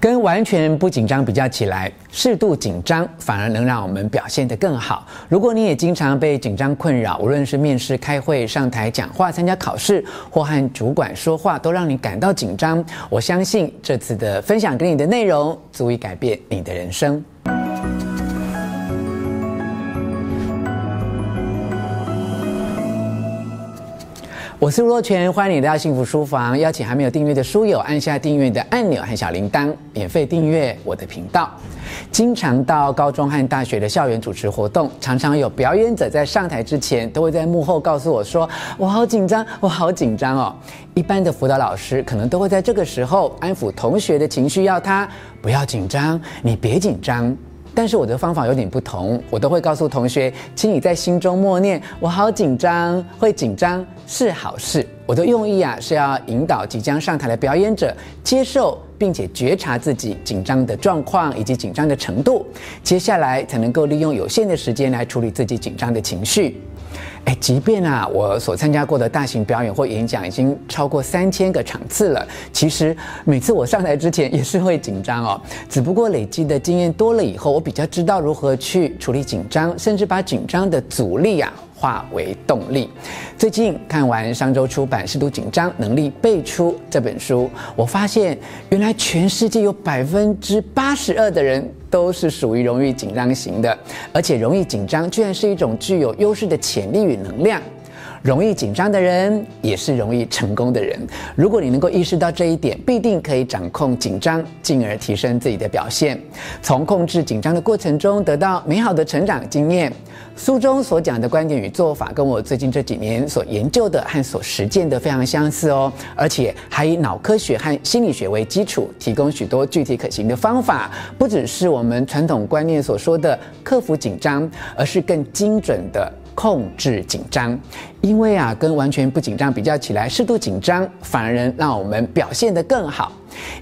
跟完全不紧张比较起来，适度紧张反而能让我们表现得更好。如果你也经常被紧张困扰，无论是面试、开会、上台讲话、参加考试，或和主管说话，都让你感到紧张，我相信这次的分享给你的内容，足以改变你的人生。我是吴若权，欢迎你来到幸福书房。邀请还没有订阅的书友按下订阅的按钮和小铃铛，免费订阅我的频道。经常到高中和大学的校园主持活动，常常有表演者在上台之前，都会在幕后告诉我说：“我好紧张，我好紧张哦。”一般的辅导老师可能都会在这个时候安抚同学的情绪，要他不要紧张，你别紧张。但是我的方法有点不同，我都会告诉同学，请你在心中默念：“我好紧张，会紧张是好事。”我的用意啊，是要引导即将上台的表演者接受并且觉察自己紧张的状况以及紧张的程度，接下来才能够利用有限的时间来处理自己紧张的情绪。哎，即便啊，我所参加过的大型表演或演讲已经超过三千个场次了，其实每次我上台之前也是会紧张哦。只不过累积的经验多了以后，我比较知道如何去处理紧张，甚至把紧张的阻力啊化为动力。最近看完商周出版《适度紧张，能力倍出》这本书，我发现原来全世界有百分之八十二的人。都是属于容易紧张型的，而且容易紧张居然是一种具有优势的潜力与能量。容易紧张的人也是容易成功的人。如果你能够意识到这一点，必定可以掌控紧张，进而提升自己的表现。从控制紧张的过程中得到美好的成长经验。书中所讲的观点与做法，跟我最近这几年所研究的和所实践的非常相似哦。而且还以脑科学和心理学为基础，提供许多具体可行的方法。不只是我们传统观念所说的克服紧张，而是更精准的。控制紧张，因为啊，跟完全不紧张比较起来，适度紧张反而能让我们表现得更好。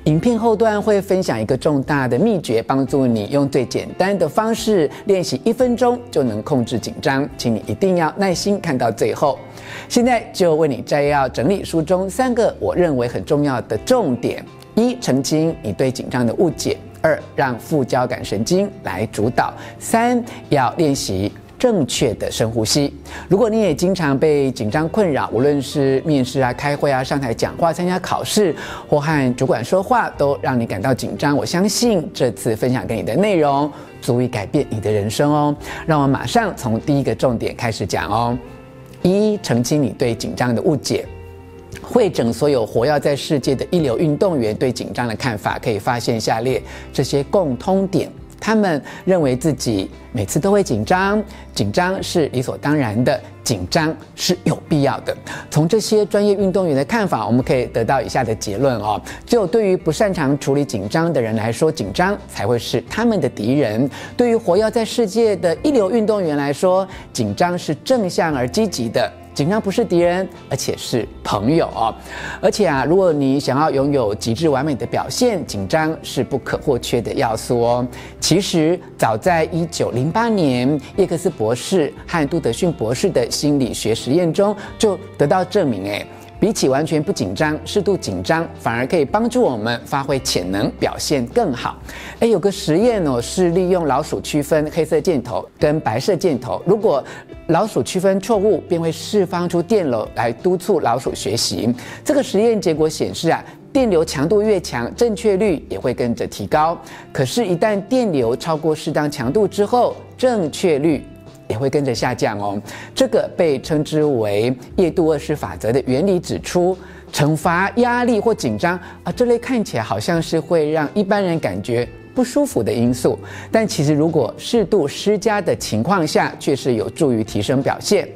影片后段会分享一个重大的秘诀，帮助你用最简单的方式练习一分钟就能控制紧张，请你一定要耐心看到最后。现在就为你摘要整理书中三个我认为很重要的重点：一、澄清你对紧张的误解；二、让副交感神经来主导；三、要练习。正确的深呼吸。如果你也经常被紧张困扰，无论是面试啊、开会啊、上台讲话、参加考试或和主管说话，都让你感到紧张，我相信这次分享给你的内容足以改变你的人生哦。让我马上从第一个重点开始讲哦。一、澄清你对紧张的误解。会诊所有活跃在世界的一流运动员对紧张的看法，可以发现下列这些共通点。他们认为自己每次都会紧张，紧张是理所当然的，紧张是有必要的。从这些专业运动员的看法，我们可以得到以下的结论哦：只有对于不擅长处理紧张的人来说，紧张才会是他们的敌人；对于活跃在世界的一流运动员来说，紧张是正向而积极的。紧张不是敌人，而且是朋友哦。而且啊，如果你想要拥有极致完美的表现，紧张是不可或缺的要素哦。其实，早在一九零八年，叶克斯博士和杜德逊博士的心理学实验中就得到证明，诶。比起完全不紧张，适度紧张反而可以帮助我们发挥潜能，表现更好。诶，有个实验哦，是利用老鼠区分黑色箭头跟白色箭头。如果老鼠区分错误，便会释放出电流来督促老鼠学习。这个实验结果显示啊，电流强度越强，正确率也会跟着提高。可是，一旦电流超过适当强度之后，正确率也会跟着下降哦，这个被称之为叶杜厄斯法则的原理指出，惩罚、压力或紧张啊，这类看起来好像是会让一般人感觉不舒服的因素，但其实如果适度施加的情况下，却是有助于提升表现。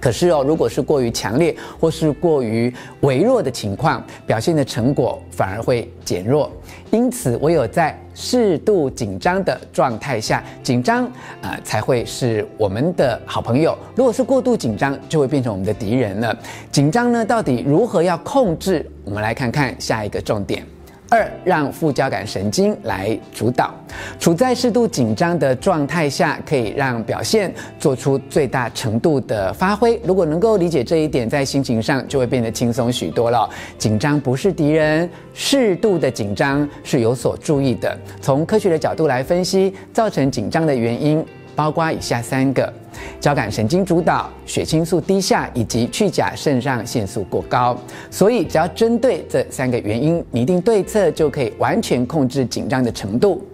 可是哦，如果是过于强烈或是过于微弱的情况，表现的成果反而会减弱。因此，唯有在适度紧张的状态下，紧张啊、才会是我们的好朋友。如果是过度紧张，就会变成我们的敌人了。紧张呢，到底如何要控制？我们来看看下一个重点。二，让副交感神经来主导。处在适度紧张的状态下，可以让表现做出最大程度的发挥。如果能够理解这一点，在心情上就会变得轻松许多了。紧张不是敌人，适度的紧张是有所注意的。从科学的角度来分析，造成紧张的原因包括以下三个。交感神经主导、血清素低下以及去甲肾上腺素过高，所以只要针对这三个原因拟定对策，就可以完全控制紧张的程度。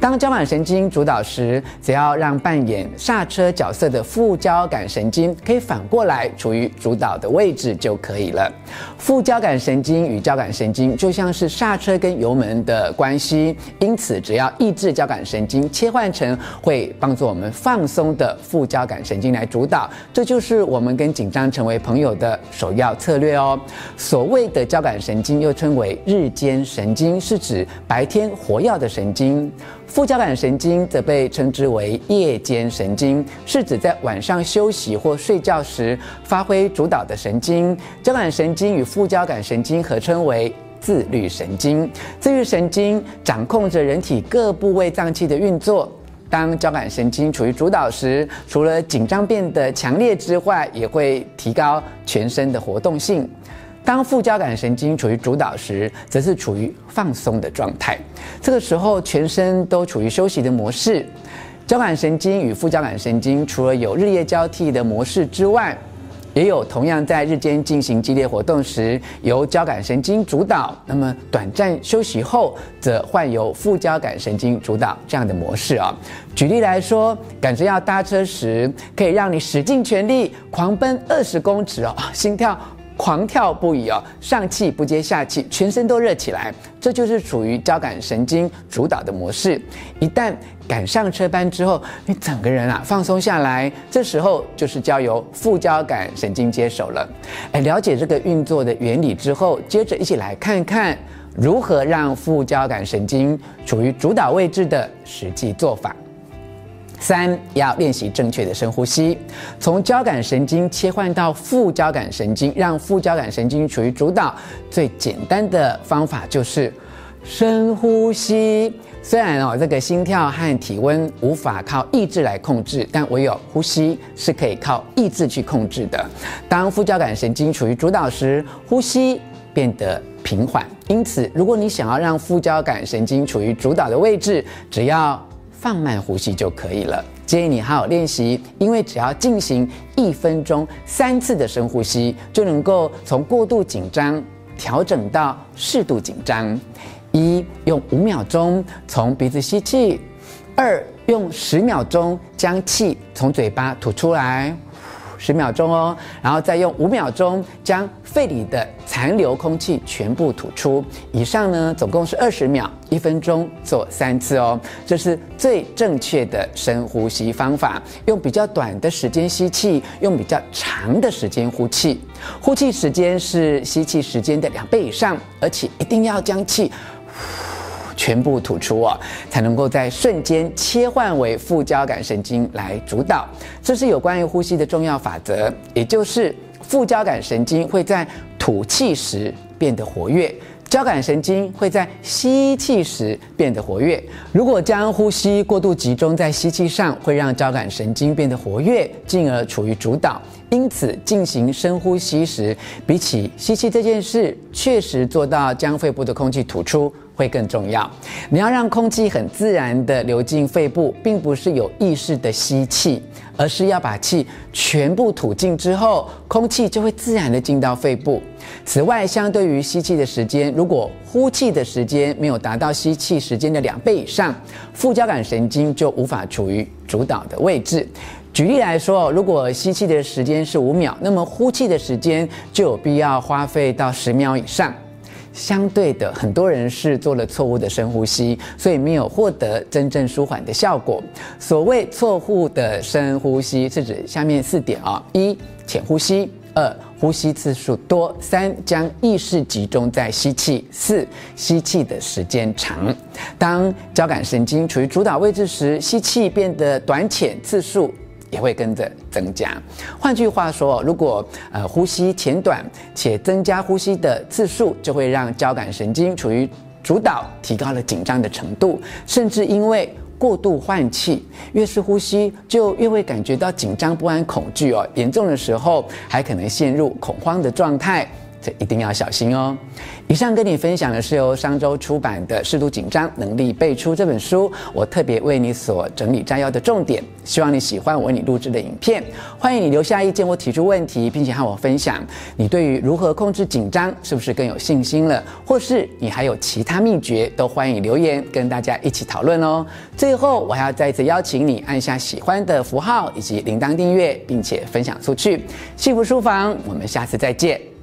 当交感神经主导时，只要让扮演刹车角色的副交感神经可以反过来处于主导的位置就可以了。副交感神经与交感神经就像是刹车跟油门的关系，因此只要抑制交感神经切换成会帮助我们放松的副交感神经来主导，这就是我们跟紧张成为朋友的首要策略哦。所谓的交感神经又称为日间神经，是指白天活跃的神经；副交感神经则被称之为夜间神经，是指在晚上休息或睡觉时发挥主导的神经。交感神经与副交感神经合称为自律神经，自律神经掌控着人体各部位脏器的运作。当交感神经处于主导时，除了紧张变得强烈之外，也会提高全身的活动性。当副交感神经处于主导时，则是处于放松的状态。这个时候，全身都处于休息的模式。交感神经与副交感神经除了有日夜交替的模式之外，也有同样在日间进行激烈活动时，由交感神经主导，那么短暂休息后则换由副交感神经主导这样的模式啊。举例来说，赶着要搭车时，可以让你使尽全力狂奔二十公尺哦，心跳狂跳不已哦，上气不接下气，全身都热起来，这就是处于交感神经主导的模式。一旦赶上车班之后，你整个人啊放松下来，这时候就是交由副交感神经接手了。哎，了解这个运作的原理之后，接着一起来看看如何让副交感神经处于主导位置的实际做法。三，要练习正确的深呼吸，从交感神经切换到副交感神经，让副交感神经处于主导。最简单的方法就是深呼吸。虽然哦，这个心跳和体温无法靠意志来控制，但唯有呼吸是可以靠意志去控制的。当副交感神经处于主导时，呼吸变得平缓。因此，如果你想要让副交感神经处于主导的位置，只要放慢呼吸就可以了。建议你好好练习，因为只要进行一分钟三次的深呼吸，就能够从过度紧张调整到适度紧张。一，用五秒钟从鼻子吸气；二，用十秒钟将气从嘴巴吐出来。十秒钟哦，然后再用五秒钟将肺里的残留空气全部吐出。以上呢，总共是二十秒，一分钟做三次哦。这是最正确的深呼吸方法。用比较短的时间吸气，用比较长的时间呼气。呼气时间是吸气时间的两倍以上，而且一定要将气。全部吐出哦，才能够在瞬间切换为副交感神经来主导。这是有关于呼吸的重要法则，也就是副交感神经会在吐气时变得活跃，交感神经会在吸气时变得活跃。如果将呼吸过度集中在吸气上，会让交感神经变得活跃，进而处于主导。因此，进行深呼吸时，比起吸气这件事，确实做到将肺部的空气吐出。会更重要。你要让空气很自然地流进肺部，并不是有意识的吸气，而是要把气全部吐尽之后，空气就会自然地进到肺部。此外，相对于吸气的时间，如果呼气的时间没有达到吸气时间的两倍以上，副交感神经就无法处于主导的位置。举例来说，如果吸气的时间是五秒，那么呼气的时间就有必要花费到十秒以上。相对的，很多人是做了错误的深呼吸，所以没有获得真正舒缓的效果。所谓错误的深呼吸，是指下面四点啊：一、浅呼吸；二、呼吸次数多；三、将意识集中在吸气；四、吸气的时间长。当交感神经处于主导位置时，吸气变得短浅，次数也会跟着增加。换句话说，如果呃呼吸浅短且增加呼吸的次数，就会让交感神经处于主导提高了紧张的程度，甚至因为过度换气，越是呼吸就越会感觉到紧张不安、恐惧哦。严重的时候还可能陷入恐慌的状态。一定要小心哦！以上跟你分享的是由商周出版的《适度紧张，能力背出》这本书，我特别为你所整理摘要的重点，希望你喜欢我为你录制的影片。欢迎你留下意见或提出问题，并且和我分享你对于如何控制紧张是不是更有信心了，或是你还有其他秘诀，都欢迎留言跟大家一起讨论哦。最后，我还要再次邀请你按下喜欢的符号以及铃铛订阅，并且分享出去。幸福书房，我们下次再见。